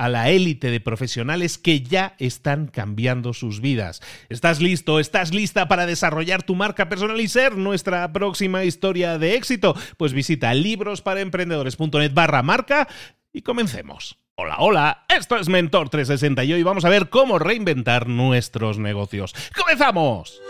a la élite de profesionales que ya están cambiando sus vidas. ¿Estás listo? ¿Estás lista para desarrollar tu marca personal y ser nuestra próxima historia de éxito? Pues visita librosparaemprendedores.net barra marca y comencemos. Hola, hola, esto es Mentor 360 y hoy vamos a ver cómo reinventar nuestros negocios. ¡Comenzamos!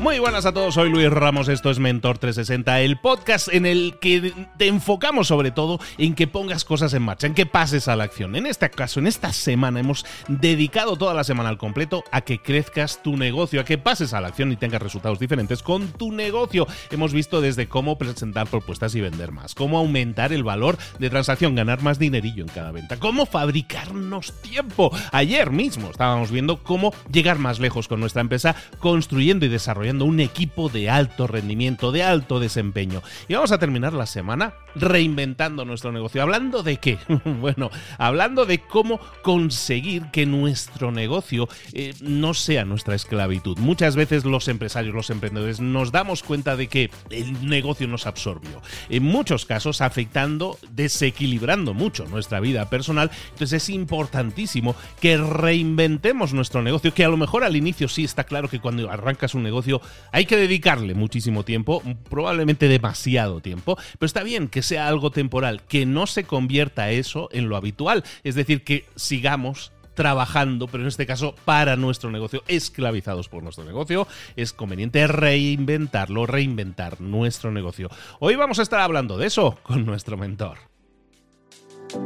Muy buenas a todos, soy Luis Ramos, esto es Mentor 360, el podcast en el que te enfocamos sobre todo en que pongas cosas en marcha, en que pases a la acción. En este caso, en esta semana hemos dedicado toda la semana al completo a que crezcas tu negocio, a que pases a la acción y tengas resultados diferentes con tu negocio. Hemos visto desde cómo presentar propuestas y vender más, cómo aumentar el valor de transacción, ganar más dinerillo en cada venta, cómo fabricarnos tiempo. Ayer mismo estábamos viendo cómo llegar más lejos con nuestra empresa construyendo y desarrollando un equipo de alto rendimiento, de alto desempeño. Y vamos a terminar la semana reinventando nuestro negocio. ¿Hablando de qué? bueno, hablando de cómo conseguir que nuestro negocio eh, no sea nuestra esclavitud. Muchas veces los empresarios, los emprendedores, nos damos cuenta de que el negocio nos absorbió. En muchos casos afectando, desequilibrando mucho nuestra vida personal. Entonces es importantísimo que reinventemos nuestro negocio, que a lo mejor al inicio sí está claro que cuando arrancas un negocio hay que dedicarle muchísimo tiempo, probablemente demasiado tiempo, pero está bien que sea algo temporal, que no se convierta eso en lo habitual, es decir, que sigamos trabajando, pero en este caso para nuestro negocio, esclavizados por nuestro negocio, es conveniente reinventarlo, reinventar nuestro negocio. Hoy vamos a estar hablando de eso con nuestro mentor.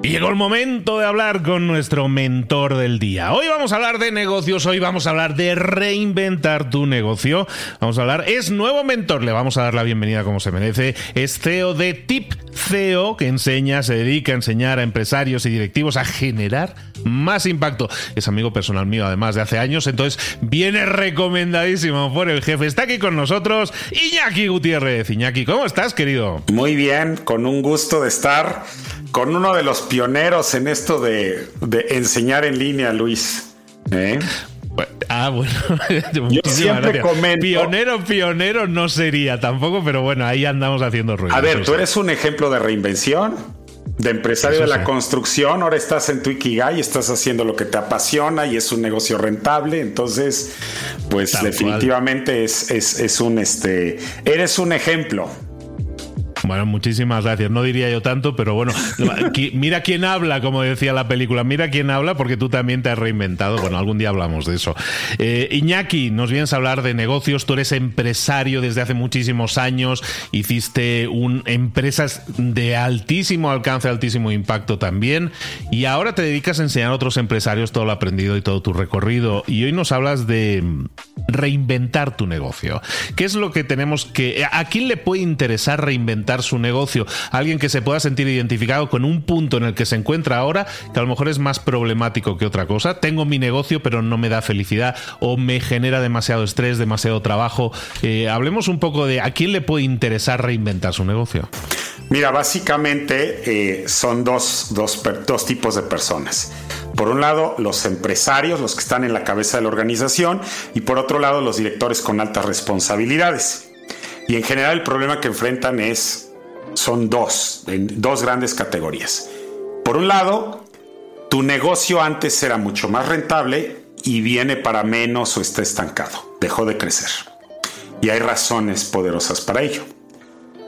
Llegó el momento de hablar con nuestro mentor del día. Hoy vamos a hablar de negocios, hoy vamos a hablar de reinventar tu negocio. Vamos a hablar, es nuevo mentor, le vamos a dar la bienvenida como se merece. Es CEO de Tip CEO, que enseña, se dedica a enseñar a empresarios y directivos a generar más impacto. Es amigo personal mío, además de hace años, entonces viene recomendadísimo por el jefe. Está aquí con nosotros Iñaki Gutiérrez. Iñaki, ¿cómo estás, querido? Muy bien, con un gusto de estar con uno de los pioneros en esto de, enseñar en línea, Luis. ¿eh? Ah, bueno. Yo siempre comento. Pionero, pionero no sería tampoco, pero bueno, ahí andamos haciendo ruido. A ver, tú eres un ejemplo de reinvención, de empresario de la construcción. Ahora estás en tu Ikigai, estás haciendo lo que te apasiona y es un negocio rentable. Entonces, pues definitivamente es, es, es, un este. Eres un ejemplo. Bueno, muchísimas gracias. No diría yo tanto, pero bueno, mira quién habla, como decía la película. Mira quién habla porque tú también te has reinventado. Bueno, algún día hablamos de eso. Eh, Iñaki, nos vienes a hablar de negocios. Tú eres empresario desde hace muchísimos años. Hiciste un, empresas de altísimo alcance, altísimo impacto también. Y ahora te dedicas a enseñar a otros empresarios todo lo aprendido y todo tu recorrido. Y hoy nos hablas de reinventar tu negocio. ¿Qué es lo que tenemos que... ¿A quién le puede interesar reinventar su negocio. Alguien que se pueda sentir identificado con un punto en el que se encuentra ahora, que a lo mejor es más problemático que otra cosa. Tengo mi negocio, pero no me da felicidad o me genera demasiado estrés, demasiado trabajo. Eh, hablemos un poco de a quién le puede interesar reinventar su negocio. Mira, básicamente eh, son dos, dos, dos tipos de personas. Por un lado, los empresarios, los que están en la cabeza de la organización, y por otro lado, los directores con altas responsabilidades. Y en general el problema que enfrentan es, son dos, en dos grandes categorías. Por un lado, tu negocio antes era mucho más rentable y viene para menos o está estancado, dejó de crecer. Y hay razones poderosas para ello.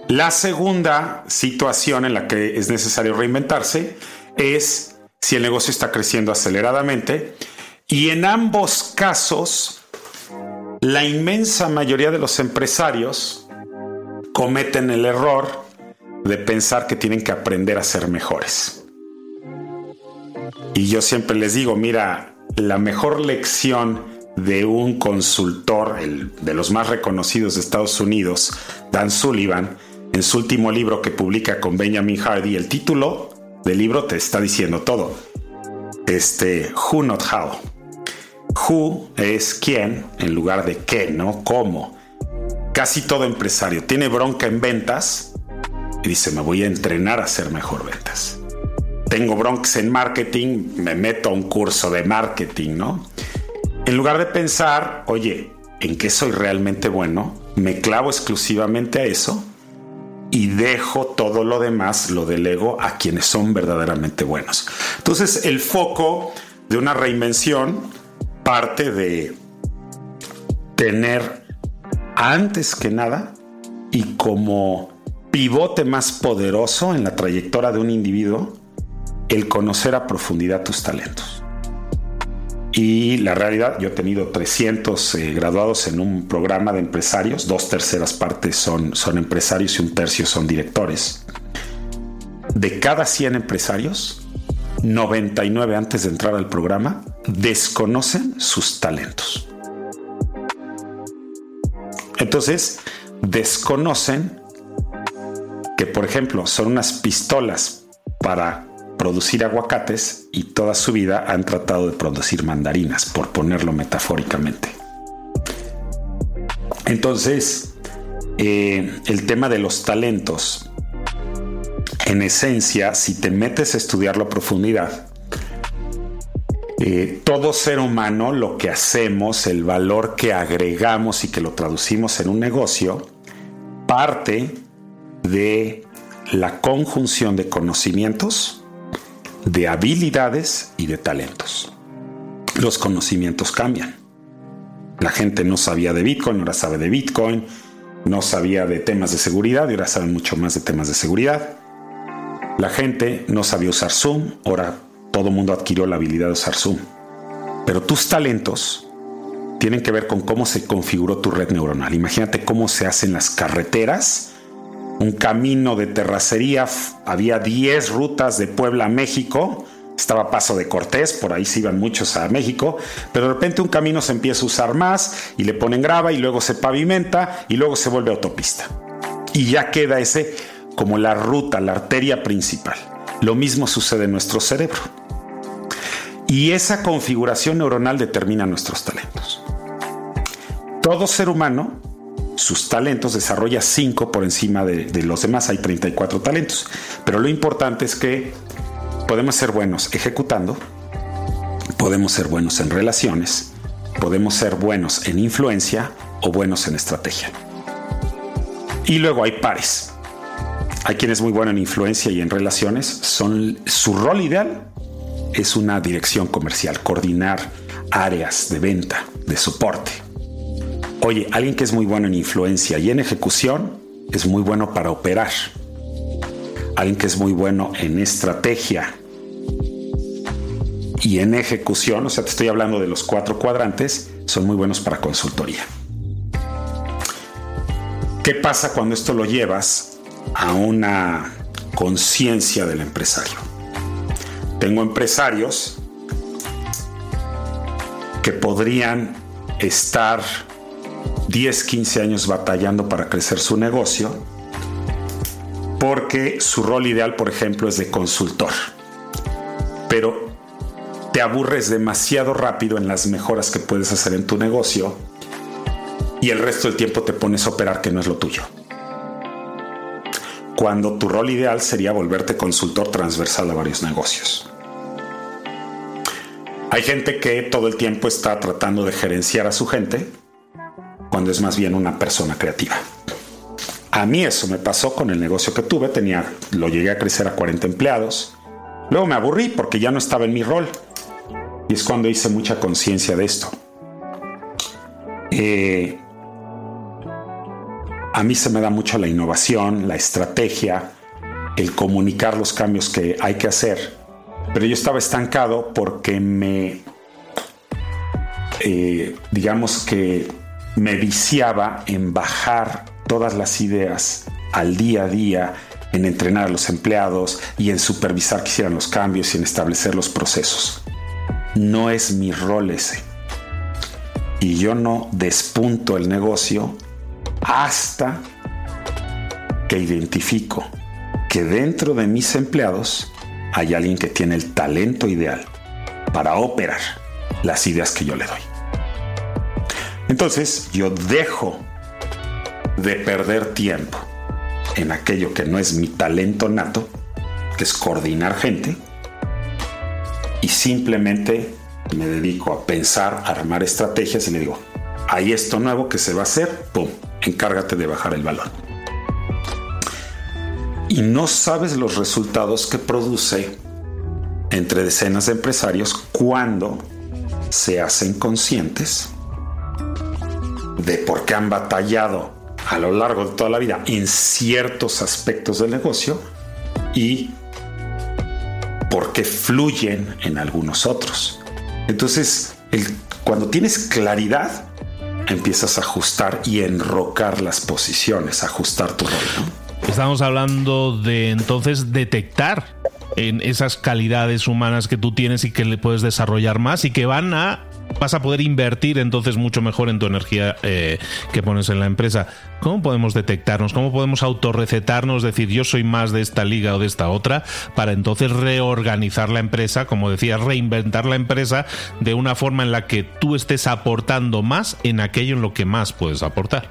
La segunda situación en la que es necesario reinventarse es si el negocio está creciendo aceleradamente. Y en ambos casos, la inmensa mayoría de los empresarios cometen el error de pensar que tienen que aprender a ser mejores. Y yo siempre les digo, mira, la mejor lección de un consultor, el, de los más reconocidos de Estados Unidos, Dan Sullivan, en su último libro que publica con Benjamin Hardy, el título del libro te está diciendo todo. Este, who not how. Who es quién en lugar de qué, ¿no? ¿Cómo? Casi todo empresario tiene bronca en ventas y dice, me voy a entrenar a hacer mejor ventas. Tengo broncas en marketing, me meto a un curso de marketing, ¿no? En lugar de pensar, oye, ¿en qué soy realmente bueno? Me clavo exclusivamente a eso y dejo todo lo demás, lo delego a quienes son verdaderamente buenos. Entonces el foco de una reinvención parte de tener antes que nada y como pivote más poderoso en la trayectoria de un individuo el conocer a profundidad tus talentos. Y la realidad, yo he tenido 300 eh, graduados en un programa de empresarios, dos terceras partes son, son empresarios y un tercio son directores. De cada 100 empresarios, 99 antes de entrar al programa desconocen sus talentos. Entonces, desconocen que, por ejemplo, son unas pistolas para producir aguacates y toda su vida han tratado de producir mandarinas, por ponerlo metafóricamente. Entonces, eh, el tema de los talentos, en esencia, si te metes a estudiarlo a profundidad, eh, todo ser humano, lo que hacemos, el valor que agregamos y que lo traducimos en un negocio, parte de la conjunción de conocimientos de habilidades y de talentos. Los conocimientos cambian. La gente no sabía de Bitcoin, ahora sabe de Bitcoin, no sabía de temas de seguridad y ahora saben mucho más de temas de seguridad. La gente no sabía usar Zoom, ahora todo el mundo adquirió la habilidad de usar Zoom. Pero tus talentos tienen que ver con cómo se configuró tu red neuronal. Imagínate cómo se hacen las carreteras un camino de terracería. Había 10 rutas de Puebla a México. Estaba Paso de Cortés, por ahí se iban muchos a México, pero de repente un camino se empieza a usar más y le ponen grava y luego se pavimenta y luego se vuelve autopista. Y ya queda ese como la ruta, la arteria principal. Lo mismo sucede en nuestro cerebro. Y esa configuración neuronal determina nuestros talentos. Todo ser humano sus talentos, desarrolla 5 por encima de, los demás, hay 34 talentos. Pero lo importante es que podemos ser buenos ejecutando, podemos ser buenos en relaciones, podemos ser buenos en influencia o buenos en estrategia. Y luego hay pares. Hay quien es muy bueno en influencia y en relaciones. Son, su rol ideal es una dirección comercial, coordinar áreas de venta, de soporte. Oye, alguien que es muy bueno en influencia y en ejecución es muy bueno para operar. Alguien que es muy bueno en estrategia y en ejecución, o sea, te estoy hablando de los cuatro cuadrantes, son muy buenos para consultoría. ¿Qué pasa cuando esto lo llevas a una conciencia del empresario? Tengo empresarios que podrían estar 10, 15 años batallando para crecer su negocio porque su rol ideal, por ejemplo, es de consultor. Pero te aburres demasiado rápido en las mejoras que puedes hacer en tu negocio y el resto del tiempo te pones a operar que no es lo tuyo. Cuando tu rol ideal sería volverte consultor transversal a varios negocios. Hay gente que todo el tiempo está tratando de gerenciar a su gente cuando es más bien una persona creativa. A mí eso me pasó con el negocio que tuve, tenía, lo llegué a crecer a 40 empleados. Luego me aburrí porque ya no estaba en mi rol. Y es cuando hice mucha conciencia de esto. Eh, a mí se me da mucho la innovación, la estrategia, el comunicar los cambios que hay que hacer. Pero yo estaba estancado porque me, eh, digamos que me viciaba en bajar todas las ideas al día a día, en entrenar a los empleados y en supervisar que hicieran los cambios y en establecer los procesos. No es mi rol ese. Y yo no despunto el negocio hasta que identifico que dentro de mis empleados hay alguien que tiene el talento ideal para operar las ideas que yo le doy. Entonces yo dejo de perder tiempo en aquello que no es mi talento nato, que es coordinar gente, y simplemente me dedico a pensar, a armar estrategias y le digo, hay esto nuevo que se va a hacer, ¡pum! encárgate de bajar el balón. Y no sabes los resultados que produce entre decenas de empresarios cuando se hacen conscientes de por qué han batallado a lo largo de toda la vida en ciertos aspectos del negocio y por qué fluyen en algunos otros. Entonces, cuando tienes claridad, empiezas a ajustar y enrocar las posiciones, ajustar tu rol. Estamos hablando de entonces detectar en esas calidades humanas que tú tienes y que le puedes desarrollar más y que van a vas a poder invertir entonces mucho mejor en tu energía eh, que pones en la empresa. ¿Cómo podemos detectarnos? ¿Cómo podemos autorrecetarnos? Decir, yo soy más de esta liga o de esta otra, para entonces reorganizar la empresa, como decía, reinventar la empresa de una forma en la que tú estés aportando más en aquello en lo que más puedes aportar.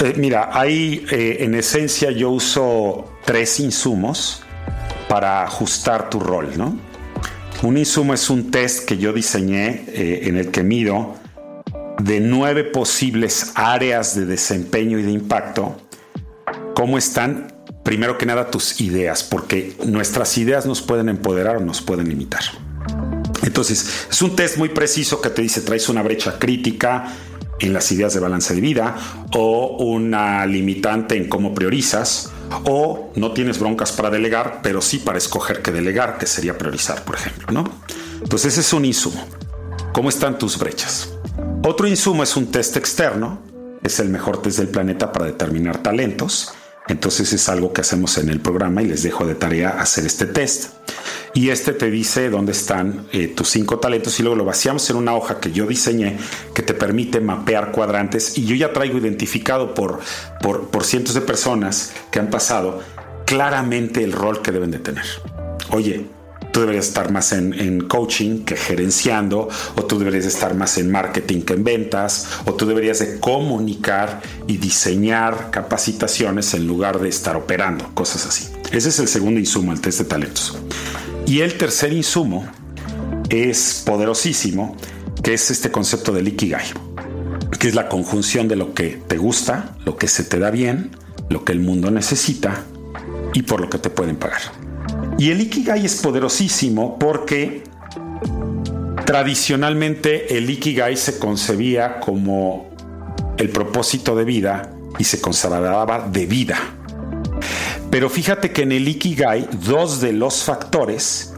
Eh, mira, ahí eh, en esencia yo uso tres insumos para ajustar tu rol, ¿no? Un insumo es un test que yo diseñé eh, en el que mido de nueve posibles áreas de desempeño y de impacto, cómo están, primero que nada, tus ideas, porque nuestras ideas nos pueden empoderar o nos pueden limitar. Entonces, es un test muy preciso que te dice, traes una brecha crítica en las ideas de balance de vida o una limitante en cómo priorizas o no tienes broncas para delegar, pero sí para escoger qué delegar, que sería priorizar, por ejemplo, ¿no? Entonces ese es un insumo. ¿Cómo están tus brechas? Otro insumo es un test externo, es el mejor test del planeta para determinar talentos. Entonces es algo que hacemos en el programa y les dejo de tarea hacer este test. Y este te dice dónde están eh, tus cinco talentos y luego lo vaciamos en una hoja que yo diseñé que te permite mapear cuadrantes y yo ya traigo identificado por, por, por cientos de personas que han pasado claramente el rol que deben de tener. Oye, tú deberías estar más en, coaching que gerenciando, o tú deberías estar más en marketing que en ventas, o tú deberías de comunicar y diseñar capacitaciones en lugar de estar operando, cosas así. Ese es el segundo insumo, el test de talentos. Y el tercer insumo es poderosísimo, que es este concepto del Ikigai, que es la conjunción de lo que te gusta, lo que se te da bien, lo que el mundo necesita y por lo que te pueden pagar. Y el Ikigai es poderosísimo porque tradicionalmente el Ikigai se concebía como el propósito de vida y se consideraba de vida. Pero fíjate que en el Ikigai dos de los factores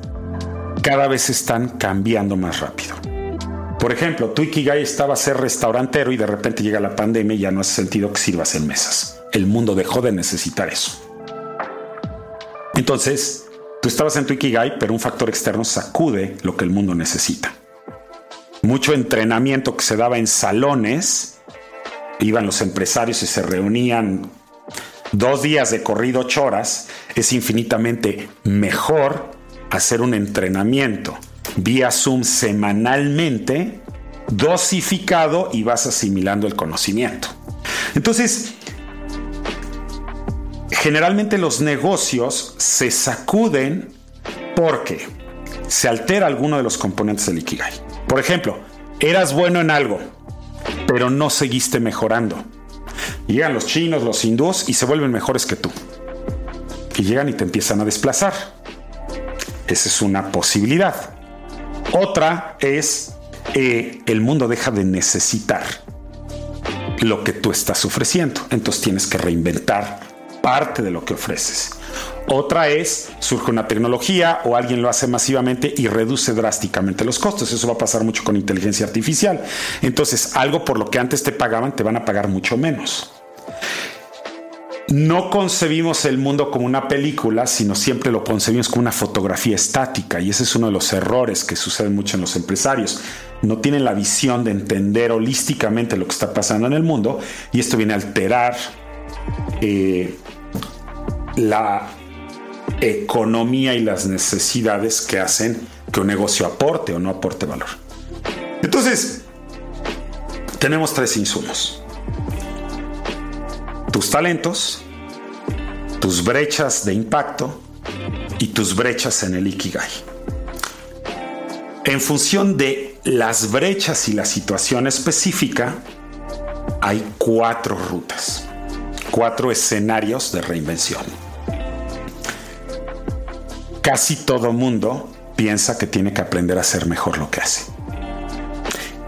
cada vez están cambiando más rápido. Por ejemplo, tu Ikigai estaba a ser restaurantero y de repente llega la pandemia y ya no hace sentido que sirvas en mesas. El mundo dejó de necesitar eso. Entonces, Tú estabas en tu Ikigai, pero un factor externo sacude lo que el mundo necesita. Mucho entrenamiento que se daba en salones, iban los empresarios y se reunían dos días de corrido ocho horas, es infinitamente mejor hacer un entrenamiento vía Zoom semanalmente, dosificado y vas asimilando el conocimiento. Entonces, generalmente los negocios se sacuden porque se altera alguno de los componentes del Ikigai. Por ejemplo, eras bueno en algo, pero no seguiste mejorando. Llegan los chinos, los hindús y se vuelven mejores que tú. Y llegan y te empiezan a desplazar. Esa es una posibilidad. Otra es eh, el mundo deja de necesitar lo que tú estás ofreciendo. Entonces tienes que reinventar parte de lo que ofreces. Otra es, surge una tecnología o alguien lo hace masivamente y reduce drásticamente los costos. Eso va a pasar mucho con inteligencia artificial. Entonces, algo por lo que antes te pagaban, te van a pagar mucho menos. No concebimos el mundo como una película, sino siempre lo concebimos como una fotografía estática. Y ese es uno de los errores que suceden mucho en los empresarios. No tienen la visión de entender holísticamente lo que está pasando en el mundo y esto viene a alterar eh, la economía y las necesidades que hacen que un negocio aporte o no aporte valor. Entonces, tenemos tres insumos. Tus talentos, tus brechas de impacto y tus brechas en el Ikigai. En función de las brechas y la situación específica, hay cuatro rutas, cuatro escenarios de reinvención casi todo mundo piensa que tiene que aprender a hacer mejor lo que hace.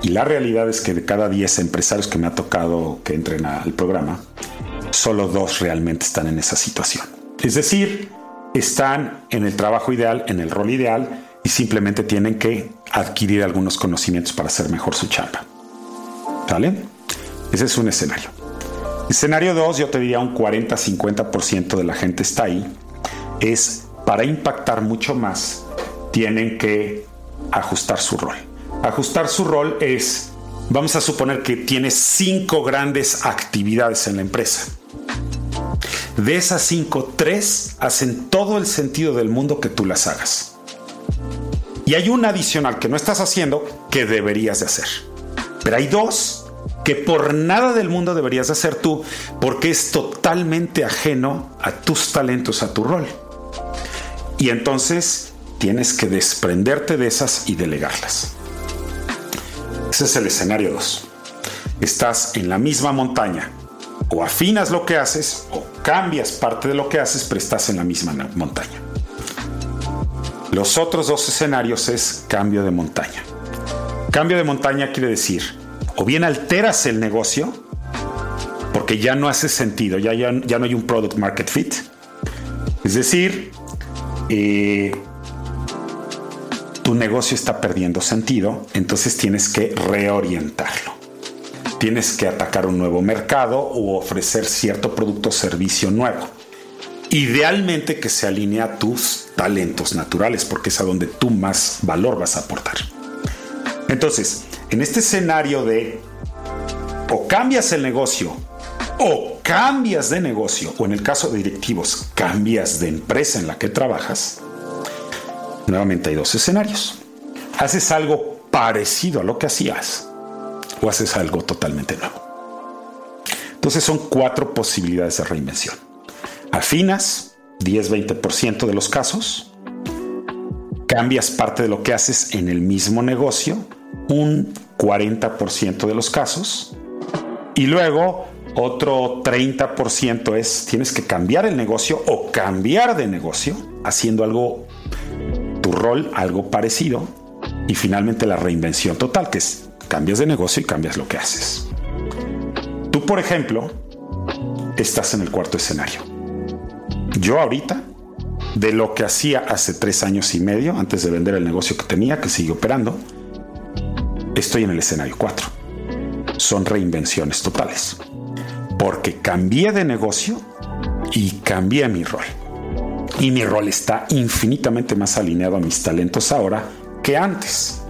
Y la realidad es que de cada 10 empresarios que me ha tocado que entren al programa, solo dos realmente están en esa situación. Es decir, están en el trabajo ideal, en el rol ideal, y simplemente tienen que adquirir algunos conocimientos para hacer mejor su chamba. ¿Vale? Ese es un escenario. Escenario 2, yo te diría un 40-50% de la gente está ahí, es para impactar mucho más, tienen que ajustar su rol. Ajustar su rol es, vamos a suponer que tienes cinco grandes actividades en la empresa. De esas cinco, tres hacen todo el sentido del mundo que tú las hagas. Y hay una adicional que no estás haciendo que deberías de hacer. Pero hay dos que por nada del mundo deberías de hacer tú porque es totalmente ajeno a tus talentos, a tu rol. Y entonces tienes que desprenderte de esas y delegarlas. Ese es el escenario 2. Estás en la misma montaña. O afinas lo que haces o cambias parte de lo que haces, pero estás en la misma montaña. Los otros dos escenarios es cambio de montaña. Cambio de montaña quiere decir, o bien alteras el negocio, porque ya no hace sentido, ya, ya, ya no hay un product market fit. Es decir, eh, tu negocio está perdiendo sentido, entonces tienes que reorientarlo. Tienes que atacar un nuevo mercado o ofrecer cierto producto o servicio nuevo. Idealmente que se alinee a tus talentos naturales, porque es a donde tú más valor vas a aportar. Entonces, en este escenario de o cambias el negocio o cambias de negocio, o en el caso de directivos, cambias de empresa en la que trabajas, nuevamente hay dos escenarios. Haces algo parecido a lo que hacías o haces algo totalmente nuevo. Entonces son cuatro posibilidades de reinvención. Afinas 10-20% de los casos. Cambias parte de lo que haces en el mismo negocio, un 40% de los casos. Y luego otro 30% es tienes que cambiar el negocio o cambiar de negocio haciendo algo, tu rol, algo parecido. Y finalmente la reinvención total, que es cambias de negocio y cambias lo que haces. Tú, por ejemplo, estás en el cuarto escenario. Yo ahorita, de lo que hacía hace tres años y medio, antes de vender el negocio que tenía, que sigue operando, estoy en el escenario 4. Son reinvenciones totales porque cambié de negocio y cambié mi rol. Y mi rol está infinitamente más alineado a mis talentos ahora que antes.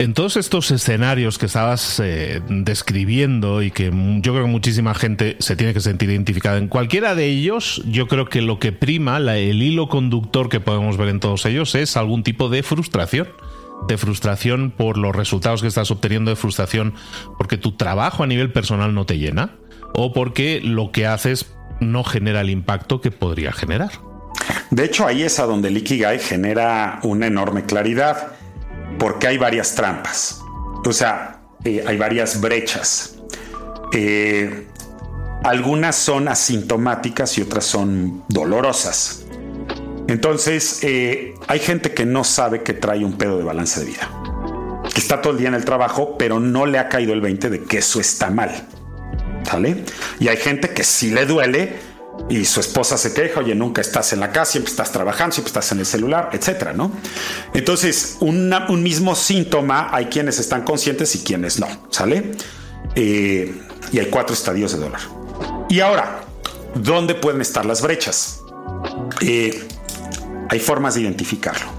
En todos estos escenarios que estabas eh, describiendo y que yo creo que muchísima gente se tiene que sentir identificada en cualquiera de ellos, yo creo que lo que prima, el hilo conductor que podemos ver en todos ellos es algún tipo de frustración de frustración por los resultados que estás obteniendo, de frustración porque tu trabajo a nivel personal no te llena o porque lo que haces no genera el impacto que podría generar. De hecho, ahí es a donde el Ikigai genera una enorme claridad, porque hay varias trampas, o sea, eh, hay varias brechas. Eh, algunas son asintomáticas y otras son dolorosas. Entonces, eh, hay gente que no sabe que trae un pedo de balance de vida. Que está todo el día en el trabajo, pero no le ha caído el 20 de que eso está mal. Y hay gente que sí le duele y su esposa se queja, oye, nunca estás en la casa, siempre estás trabajando, siempre estás en el celular, etcétera, ¿no? Entonces, un mismo síntoma, hay quienes están conscientes y quienes no, ¿sale? Eh, y hay cuatro estadios de dolor. Y ahora, ¿dónde pueden estar las brechas? Eh, hay formas de identificarlo.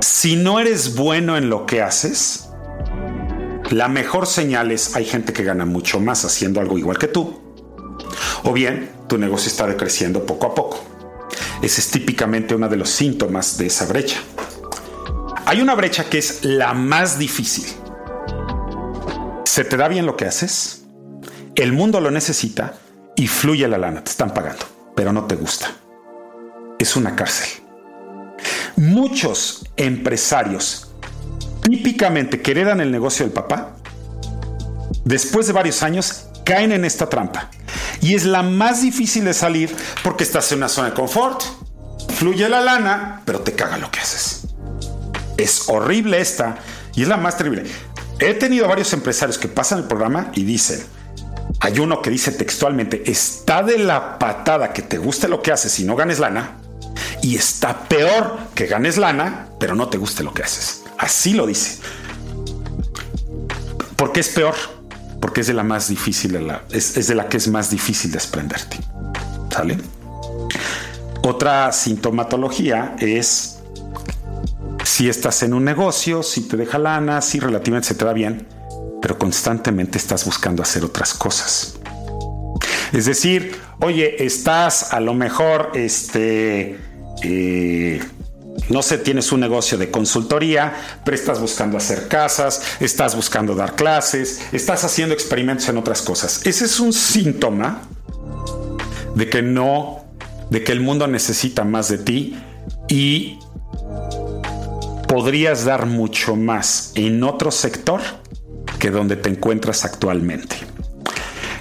Si no eres bueno en lo que haces, la mejor señal es hay gente que gana mucho más haciendo algo igual que tú. O bien, tu negocio está decreciendo poco a poco. Ese es típicamente uno de los síntomas de esa brecha. Hay una brecha que es la más difícil. Se te da bien lo que haces, el mundo lo necesita y fluye la lana, te están pagando, pero no te gusta es una cárcel. Muchos empresarios típicamente que heredan el negocio del papá, después de varios años caen en esta trampa. Y es la más difícil de salir porque estás en una zona de confort, fluye la lana, pero te caga lo que haces. Es horrible esta y es la más terrible. He tenido varios empresarios que pasan el programa y dicen, hay uno que dice textualmente, está de la patada que te guste lo que haces y no ganes lana, y está peor que ganes lana, pero no te guste lo que haces. Así lo dice. ¿Por qué es peor? Porque es de la más difícil, es, es de la que es más difícil desprenderte. ¿Sale? Otra sintomatología es si estás en un negocio, si te deja lana, si relativamente se te da bien, pero constantemente estás buscando hacer otras cosas. Es decir, oye, estás a lo mejor, este, eh, no sé, tienes un negocio de consultoría, pero estás buscando hacer casas, estás buscando dar clases, estás haciendo experimentos en otras cosas. Ese es un síntoma de que no, de que el mundo necesita más de ti y podrías dar mucho más en otro sector que donde te encuentras actualmente.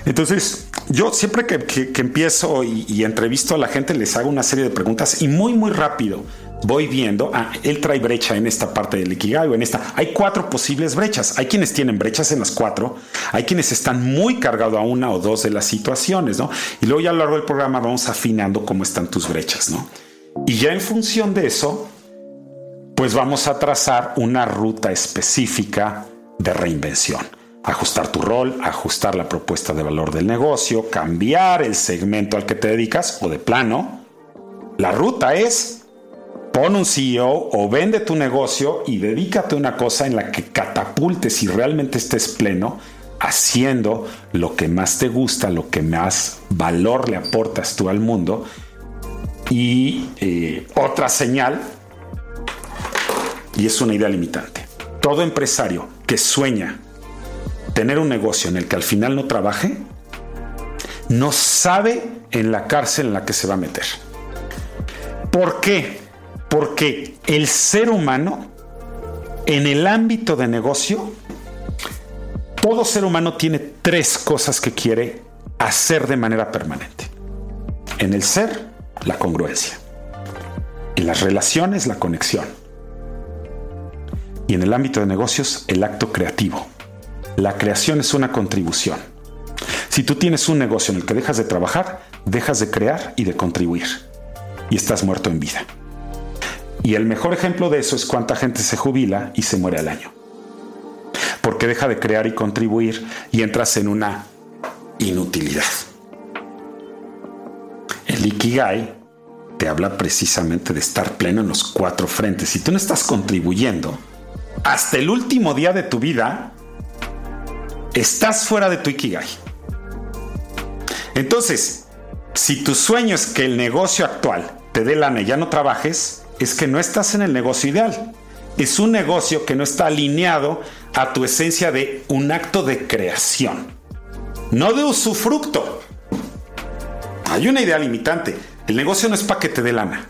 Entonces, yo siempre que, empiezo y, entrevisto a la gente les hago una serie de preguntas y muy muy rápido voy viendo, ah, él trae brecha en esta parte del Ikigai en esta. Hay cuatro posibles brechas. Hay quienes tienen brechas en las cuatro, hay quienes están muy cargados a una o dos de las situaciones, ¿no? Y luego ya a lo largo del programa vamos afinando cómo están tus brechas, ¿no? Y ya en función de eso, pues vamos a trazar una ruta específica de reinvención ajustar tu rol, ajustar la propuesta de valor del negocio, cambiar el segmento al que te dedicas o de plano. La ruta es pon un CEO o vende tu negocio y dedícate a una cosa en la que catapultes y realmente estés pleno haciendo lo que más te gusta, lo que más valor le aportas tú al mundo. Y eh, otra señal, y es una idea limitante, todo empresario que sueña tener un negocio en el que al final no trabaje, no sabe en la cárcel en la que se va a meter. ¿Por qué? Porque el ser humano, en el ámbito de negocio, todo ser humano tiene tres cosas que quiere hacer de manera permanente. En el ser, la congruencia. En las relaciones, la conexión. Y en el ámbito de negocios, el acto creativo. La creación es una contribución. Si tú tienes un negocio en el que dejas de trabajar, dejas de crear y de contribuir. Y estás muerto en vida. Y el mejor ejemplo de eso es cuánta gente se jubila y se muere al año. Porque deja de crear y contribuir y entras en una inutilidad. El Ikigai te habla precisamente de estar pleno en los cuatro frentes. Si tú no estás contribuyendo, hasta el último día de tu vida, estás fuera de tu Ikigai. Entonces, si tu sueño es que el negocio actual te dé lana y ya no trabajes, es que no estás en el negocio ideal. Es un negocio que no está alineado a tu esencia de un acto de creación, no de usufructo. Hay una idea limitante. El negocio no es para que te dé lana.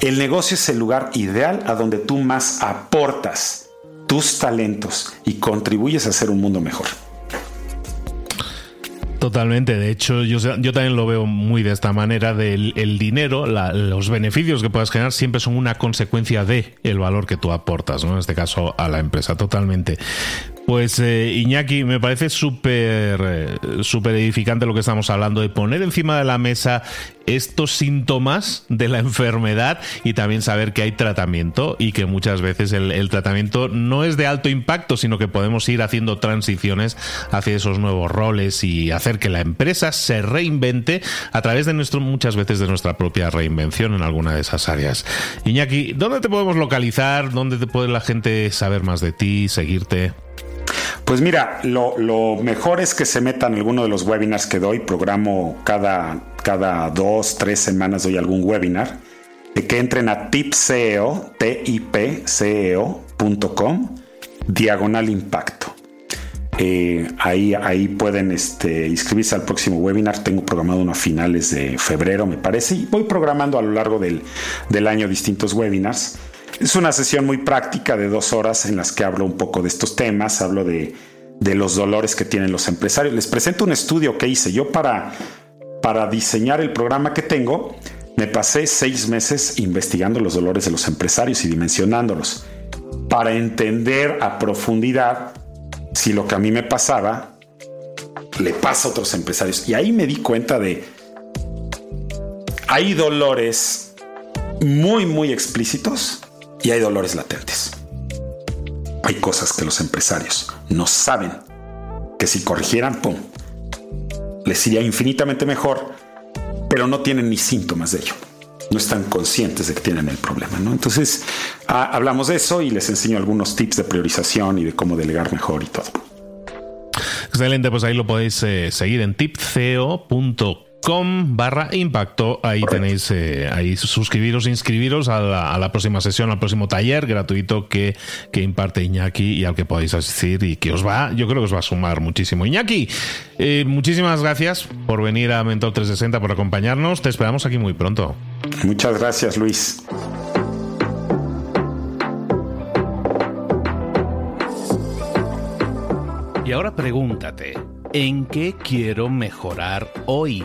El negocio es el lugar ideal a donde tú más aportas tus talentos y contribuyes a hacer un mundo mejor. Totalmente, de hecho yo, yo también lo veo muy de esta manera, del el dinero, los beneficios que puedas generar siempre son una consecuencia de el valor que tú aportas, ¿no? en este caso a la empresa, totalmente. Pues eh, Iñaki, me parece súper eh, súper edificante lo que estamos hablando, de poner encima de la mesa estos síntomas de la enfermedad y también saber que hay tratamiento y que muchas veces el, tratamiento no es de alto impacto, sino que podemos ir haciendo transiciones hacia esos nuevos roles y hacer que la empresa se reinvente a través de nuestro, muchas veces de nuestra propia reinvención en alguna de esas áreas. Iñaki, ¿dónde te podemos localizar? ¿Dónde te puede la gente saber más de ti, seguirte? Pues mira, lo, mejor es que se metan en alguno de los webinars que doy. Programo cada, cada dos, tres semanas doy algún webinar. Que entren a tipceo, tipceo.com, diagonal impacto. Eh, ahí, ahí pueden este, inscribirse al próximo webinar. Tengo programado uno a finales de febrero, me parece, y voy programando a lo largo del, del año distintos webinars. Es una sesión muy práctica de dos horas en las que hablo un poco de estos temas, hablo de, los dolores que tienen los empresarios. Les presento un estudio que hice yo para, para diseñar el programa que tengo. Me pasé seis meses investigando los dolores de los empresarios y dimensionándolos para entender a profundidad si lo que a mí me pasaba le pasa a otros empresarios. Y ahí me di cuenta de hay dolores muy, muy explícitos y hay dolores latentes. Hay cosas que los empresarios no saben que si corrigieran, ¡pum!, les iría infinitamente mejor, pero no tienen ni síntomas de ello. No están conscientes de que tienen el problema, ¿no? Entonces, ah, hablamos de eso y les enseño algunos tips de priorización y de cómo delegar mejor y todo. Excelente, pues ahí lo podéis eh, seguir en tipceo.com com barra impacto. Ahí tenéis, eh, ahí suscribiros, inscribiros a la, próxima sesión, al próximo taller gratuito que, que, imparte Iñaki y al que podéis asistir y que os va, yo creo que os va a sumar muchísimo. Iñaki, eh, muchísimas gracias por venir a Mentor 360, por acompañarnos. Te esperamos aquí muy pronto. Muchas gracias, Luis. Y ahora pregúntate, ¿en qué quiero mejorar hoy?